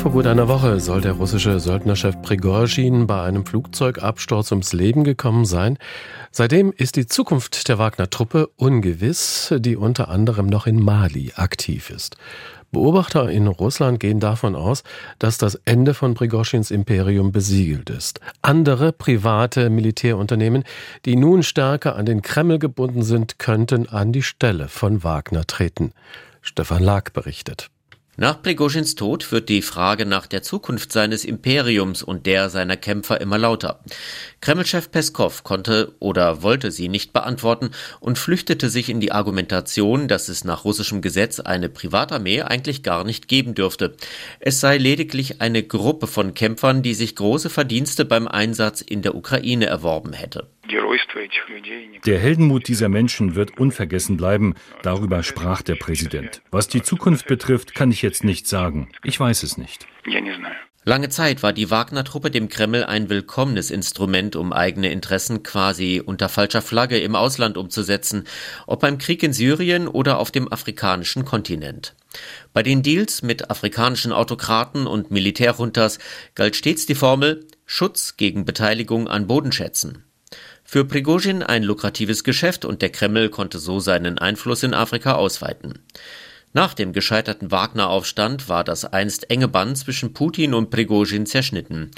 Vor gut einer Woche soll der russische Söldnerchef Prigozhin bei einem Flugzeugabsturz ums Leben gekommen sein. Seitdem ist die Zukunft der Wagner-Truppe ungewiss, die unter anderem noch in Mali aktiv ist. Beobachter in Russland gehen davon aus, dass das Ende von Prigoschins Imperium besiegelt ist. Andere private Militärunternehmen, die nun stärker an den Kreml gebunden sind, könnten an die Stelle von Wagner treten. Stefan Lag berichtet. Nach Prigozhins Tod wird die Frage nach der Zukunft seines Imperiums und der seiner Kämpfer immer lauter. Kremlchef Peskov konnte oder wollte sie nicht beantworten und flüchtete sich in die Argumentation, dass es nach russischem Gesetz eine Privatarmee eigentlich gar nicht geben dürfte. Es sei lediglich eine Gruppe von Kämpfern, die sich große Verdienste beim Einsatz in der Ukraine erworben hätte. Der Heldenmut dieser Menschen wird unvergessen bleiben. Darüber sprach der Präsident. Was die Zukunft betrifft, kann ich jetzt nicht sagen. Ich weiß es nicht. Lange Zeit war die Wagner-Truppe dem Kreml ein willkommenes Instrument, um eigene Interessen quasi unter falscher Flagge im Ausland umzusetzen, ob beim Krieg in Syrien oder auf dem afrikanischen Kontinent. Bei den Deals mit afrikanischen Autokraten und Militärjuntas galt stets die Formel Schutz gegen Beteiligung an Bodenschätzen. Für Prigozhin ein lukratives Geschäft und der Kreml konnte so seinen Einfluss in Afrika ausweiten. Nach dem gescheiterten Wagner-Aufstand war das einst enge Band zwischen Putin und Prigozhin zerschnitten.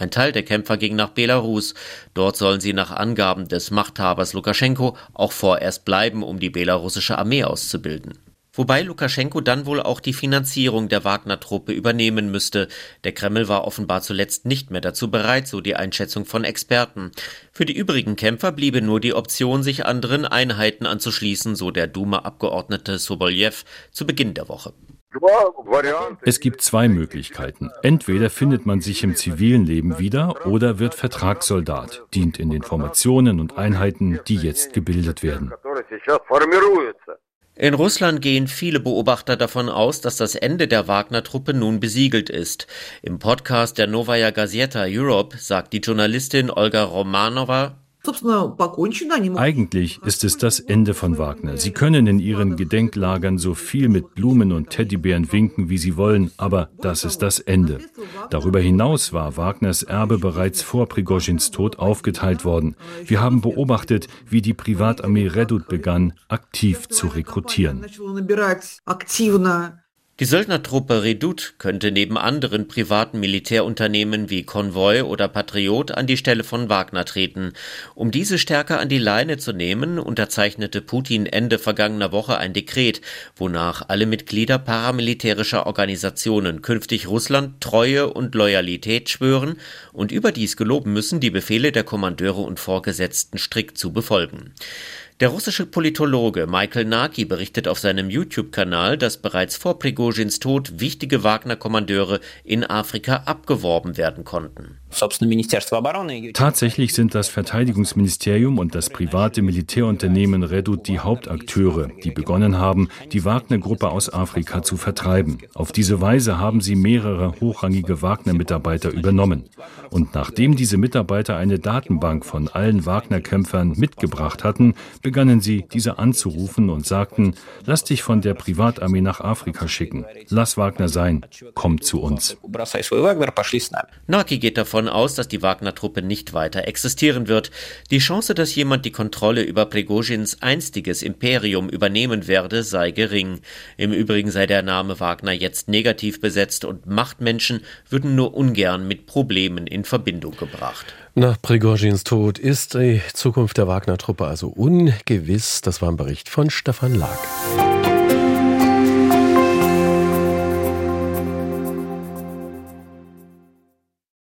Ein Teil der Kämpfer ging nach Belarus. Dort sollen sie nach Angaben des Machthabers Lukaschenko auch vorerst bleiben, um die belarussische Armee auszubilden. Wobei Lukaschenko dann wohl auch die Finanzierung der Wagner-Truppe übernehmen müsste. Der Kreml war offenbar zuletzt nicht mehr dazu bereit, so die Einschätzung von Experten. Für die übrigen Kämpfer bliebe nur die Option, sich anderen Einheiten anzuschließen, so der Duma-Abgeordnete Soboljew zu Beginn der Woche. Es gibt zwei Möglichkeiten. Entweder findet man sich im zivilen Leben wieder oder wird Vertragssoldat, dient in den Formationen und Einheiten, die jetzt gebildet werden. In Russland gehen viele Beobachter davon aus, dass das Ende der Wagner-Truppe nun besiegelt ist. Im Podcast der Novaya Gazeta Europe sagt die Journalistin Olga Romanova, eigentlich ist es das Ende von Wagner. Sie können in ihren Gedenklagern so viel mit Blumen und Teddybären winken, wie sie wollen, aber das ist das Ende. Darüber hinaus war Wagners Erbe bereits vor Prigozhins Tod aufgeteilt worden. Wir haben beobachtet, wie die Privatarmee Redut begann, aktiv zu rekrutieren. Die Söldnertruppe Redoute könnte neben anderen privaten Militärunternehmen wie Konvoi oder Patriot an die Stelle von Wagner treten. Um diese stärker an die Leine zu nehmen, unterzeichnete Putin Ende vergangener Woche ein Dekret, wonach alle Mitglieder paramilitärischer Organisationen künftig Russland Treue und Loyalität schwören und überdies geloben müssen, die Befehle der Kommandeure und Vorgesetzten strikt zu befolgen. Der russische Politologe Michael Naki berichtet auf seinem YouTube-Kanal, dass bereits vor Prigozhins Tod wichtige Wagner-Kommandeure in Afrika abgeworben werden konnten. Tatsächlich sind das Verteidigungsministerium und das private Militärunternehmen Redut die Hauptakteure, die begonnen haben, die Wagner-Gruppe aus Afrika zu vertreiben. Auf diese Weise haben sie mehrere hochrangige Wagner-Mitarbeiter übernommen. Und nachdem diese Mitarbeiter eine Datenbank von allen Wagner-Kämpfern mitgebracht hatten, begannen sie, diese anzurufen und sagten, lass dich von der Privatarmee nach Afrika schicken. Lass Wagner sein. Komm zu uns. Naki geht davon aus, dass die Wagner-Truppe nicht weiter existieren wird. Die Chance, dass jemand die Kontrolle über Prigozhins einstiges Imperium übernehmen werde, sei gering. Im Übrigen sei der Name Wagner jetzt negativ besetzt und Machtmenschen würden nur ungern mit Problemen in Verbindung gebracht. Nach Prigozhins Tod ist die Zukunft der Wagner-Truppe also ungewiss. Das war ein Bericht von Stefan Lag.